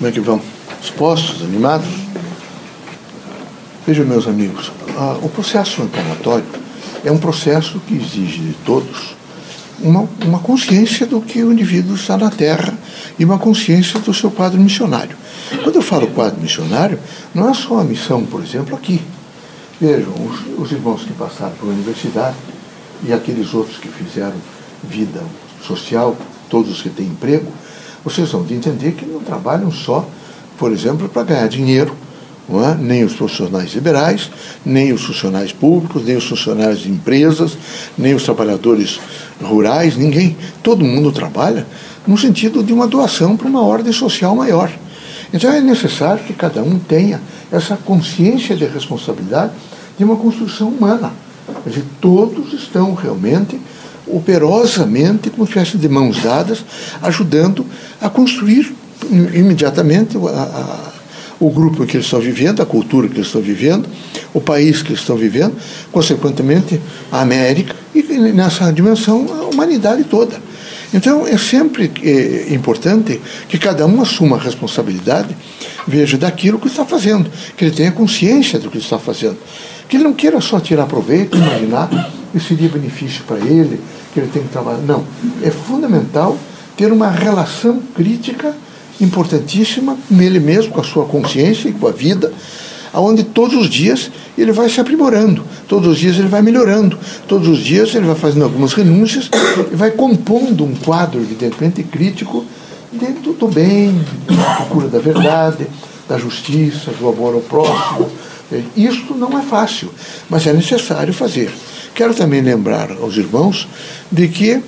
Como é que vão? Expostos, animados? Vejam, meus amigos, o processo encarnatório é um processo que exige de todos uma, uma consciência do que o indivíduo está na Terra e uma consciência do seu quadro missionário. Quando eu falo quadro missionário, não é só a missão, por exemplo, aqui. Vejam, os, os irmãos que passaram pela universidade e aqueles outros que fizeram vida social, todos os que têm emprego, vocês vão de entender que não trabalham só, por exemplo, para ganhar dinheiro, é? nem os profissionais liberais, nem os funcionários públicos, nem os funcionários de empresas, nem os trabalhadores rurais, ninguém. Todo mundo trabalha no sentido de uma doação para uma ordem social maior. Então é necessário que cada um tenha essa consciência de responsabilidade de uma construção humana. Dizer, todos estão realmente operosamente, como se fossem de mãos dadas, ajudando a construir imediatamente a, a, o grupo que eles estão vivendo, a cultura que eles estão vivendo, o país que eles estão vivendo, consequentemente a América e nessa dimensão a humanidade toda. Então é sempre é, importante que cada um assuma a responsabilidade, veja daquilo que está fazendo, que ele tenha consciência do que está fazendo, que ele não queira só tirar proveito, imaginar que seria benefício para ele, que ele tem que trabalhar. Não. É fundamental ter uma relação crítica importantíssima com ele mesmo, com a sua consciência e com a vida, aonde todos os dias ele vai se aprimorando, todos os dias ele vai melhorando, todos os dias ele vai fazendo algumas renúncias e vai compondo um quadro, evidentemente, crítico dentro do bem, da procura da verdade, da justiça, do amor ao próximo. Isto não é fácil, mas é necessário fazer. Quero também lembrar aos irmãos de que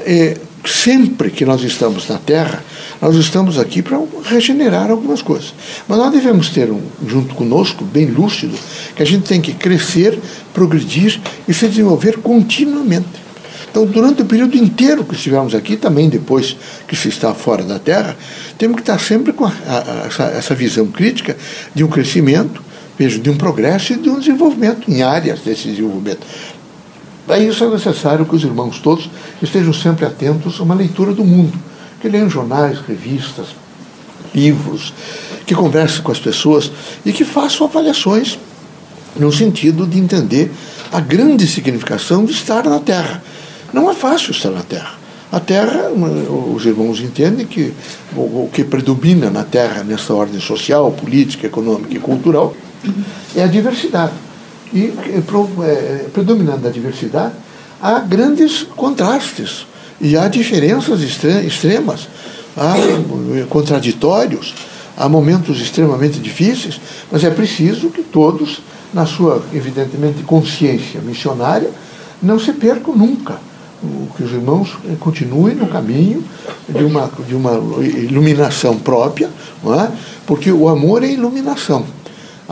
é, sempre que nós estamos na Terra, nós estamos aqui para regenerar algumas coisas. Mas nós devemos ter, um, junto conosco, bem lúcido, que a gente tem que crescer, progredir e se desenvolver continuamente. Então, durante o período inteiro que estivermos aqui, também depois que se está fora da Terra, temos que estar sempre com a, a, essa, essa visão crítica de um crescimento, vejo, de um progresso e de um desenvolvimento em áreas desse desenvolvimento. Para isso é necessário que os irmãos todos estejam sempre atentos a uma leitura do mundo, que leiam jornais, revistas, livros, que conversem com as pessoas e que façam avaliações no sentido de entender a grande significação de estar na Terra. Não é fácil estar na Terra. A Terra, os irmãos entendem que o que predomina na Terra, nessa ordem social, política, econômica e cultural, é a diversidade. E é, predominando a diversidade, há grandes contrastes. E há diferenças extremas, há contraditórios, há momentos extremamente difíceis, mas é preciso que todos, na sua, evidentemente, consciência missionária, não se percam nunca. Que os irmãos continuem no caminho de uma, de uma iluminação própria, é? porque o amor é iluminação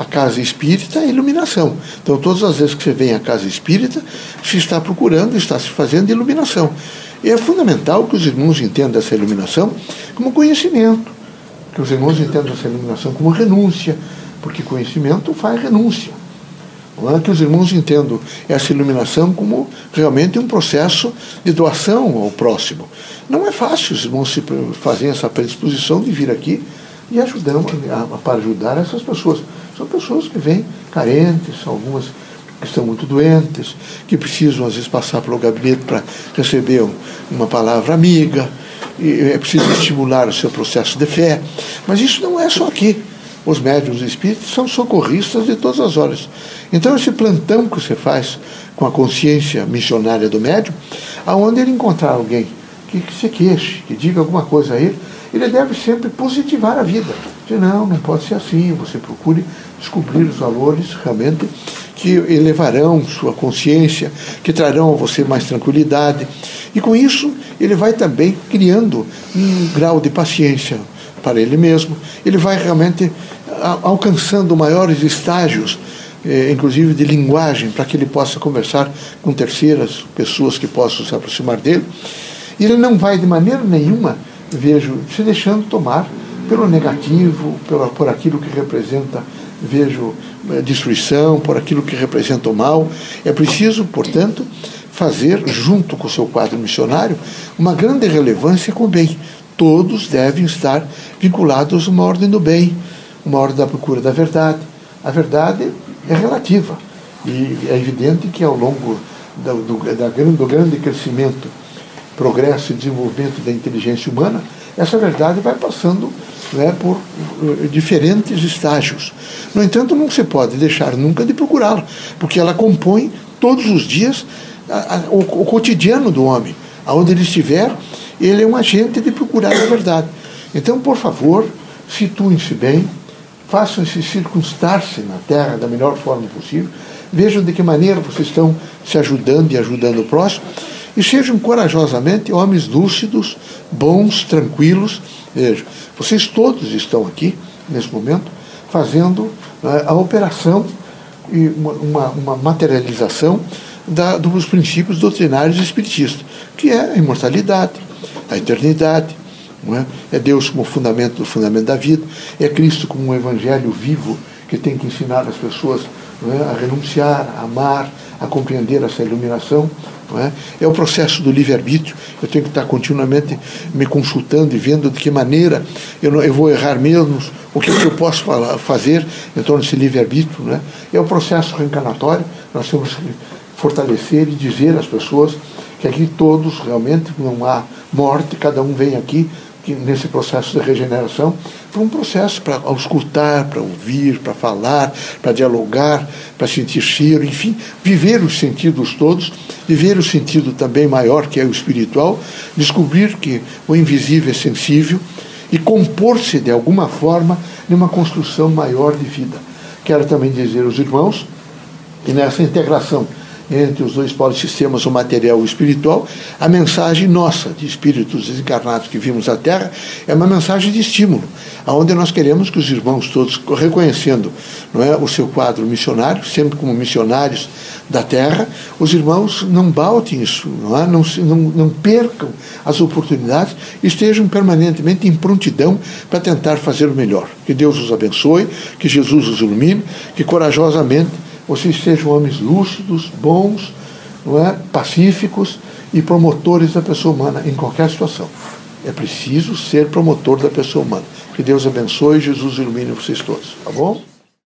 a casa espírita é iluminação. Então, todas as vezes que você vem à casa espírita, se está procurando, está se fazendo iluminação. E é fundamental que os irmãos entendam essa iluminação como conhecimento, que os irmãos entendam essa iluminação como renúncia, porque conhecimento faz renúncia. Não é que os irmãos entendam essa iluminação como realmente um processo de doação ao próximo. Não é fácil os irmãos se fazerem essa predisposição de vir aqui e ajudar, para ajudar essas pessoas. São pessoas que vêm carentes, algumas que estão muito doentes, que precisam às vezes passar pelo gabinete para receber uma palavra amiga, é preciso estimular o seu processo de fé. Mas isso não é só aqui. Os médiums espíritos são socorristas de todas as horas. Então, esse plantão que você faz com a consciência missionária do médium, aonde ele encontrar alguém que se queixe, que diga alguma coisa a ele, ele deve sempre positivar a vida. Dizer, não, não pode ser assim, você procure descobrir os valores realmente que elevarão sua consciência, que trarão a você mais tranquilidade. E com isso, ele vai também criando um grau de paciência para ele mesmo, ele vai realmente alcançando maiores estágios, eh, inclusive de linguagem, para que ele possa conversar com terceiras pessoas que possam se aproximar dele. Ele não vai de maneira nenhuma, vejo, se deixando tomar pelo negativo, pelo, por aquilo que representa vejo eh, destruição, por aquilo que representa o mal. É preciso, portanto, fazer, junto com o seu quadro missionário, uma grande relevância com o bem. todos devem estar vinculados a uma ordem do bem, uma ordem da procura da verdade. A verdade é relativa e é evidente que ao longo do, do, da, do grande crescimento, progresso e desenvolvimento da inteligência humana, essa verdade vai passando né, por uh, diferentes estágios. No entanto, não se pode deixar nunca de procurá-la, porque ela compõe todos os dias a, a, o, o, cotidiano do homem. Aonde ele estiver, ele é um agente de procurar a verdade. Então, por favor, situem-se bem, façam-se circunstar-se na terra da melhor forma possível, vejam de que maneira vocês estão se ajudando e ajudando o próximo, e sejam corajosamente homens lúcidos, bons, tranquilos. Vejam, vocês todos estão aqui, nesse momento, fazendo né, a operação e uma, uma, uma materialização da, dos princípios doutrinários espiritistas, que é a imortalidade, a eternidade, é? é? Deus como fundamento do fundamento da vida, é Cristo como um evangelho vivo que tem que ensinar as pessoas é? a renunciar, a amar, a compreender essa iluminação. É? é? o processo do livre-arbítrio. Eu tenho que estar continuamente me consultando e vendo de que maneira eu, não, eu vou errar menos, o que, que eu posso falar, fazer em torno desse livre-arbítrio. É? é o processo reencarnatório. Nós temos que fortalecer e dizer às pessoas que aqui todos realmente não há morte, cada um vem aqui que nesse processo de regeneração foi um processo para escutar, para ouvir, para falar, para dialogar, para sentir cheiro, enfim, viver os sentidos todos, viver o sentido também maior que é o espiritual, descobrir que o invisível é sensível e compor-se de alguma forma numa construção maior de vida. Quero também dizer aos irmãos que nessa integração entre os dois sistemas, o material e o espiritual, a mensagem nossa, de espíritos desencarnados que vimos a Terra, é uma mensagem de estímulo, aonde nós queremos que os irmãos todos, reconhecendo não é, o seu quadro missionário, sempre como missionários da Terra, os irmãos não baltem isso, não, é? não, não, não percam as oportunidades, estejam permanentemente em prontidão para tentar fazer o melhor. Que Deus os abençoe, que Jesus os ilumine, que corajosamente vocês sejam homens lúcidos, bons, não é? pacíficos e promotores da pessoa humana em qualquer situação. É preciso ser promotor da pessoa humana. Que Deus abençoe e Jesus ilumine vocês todos. Tá bom?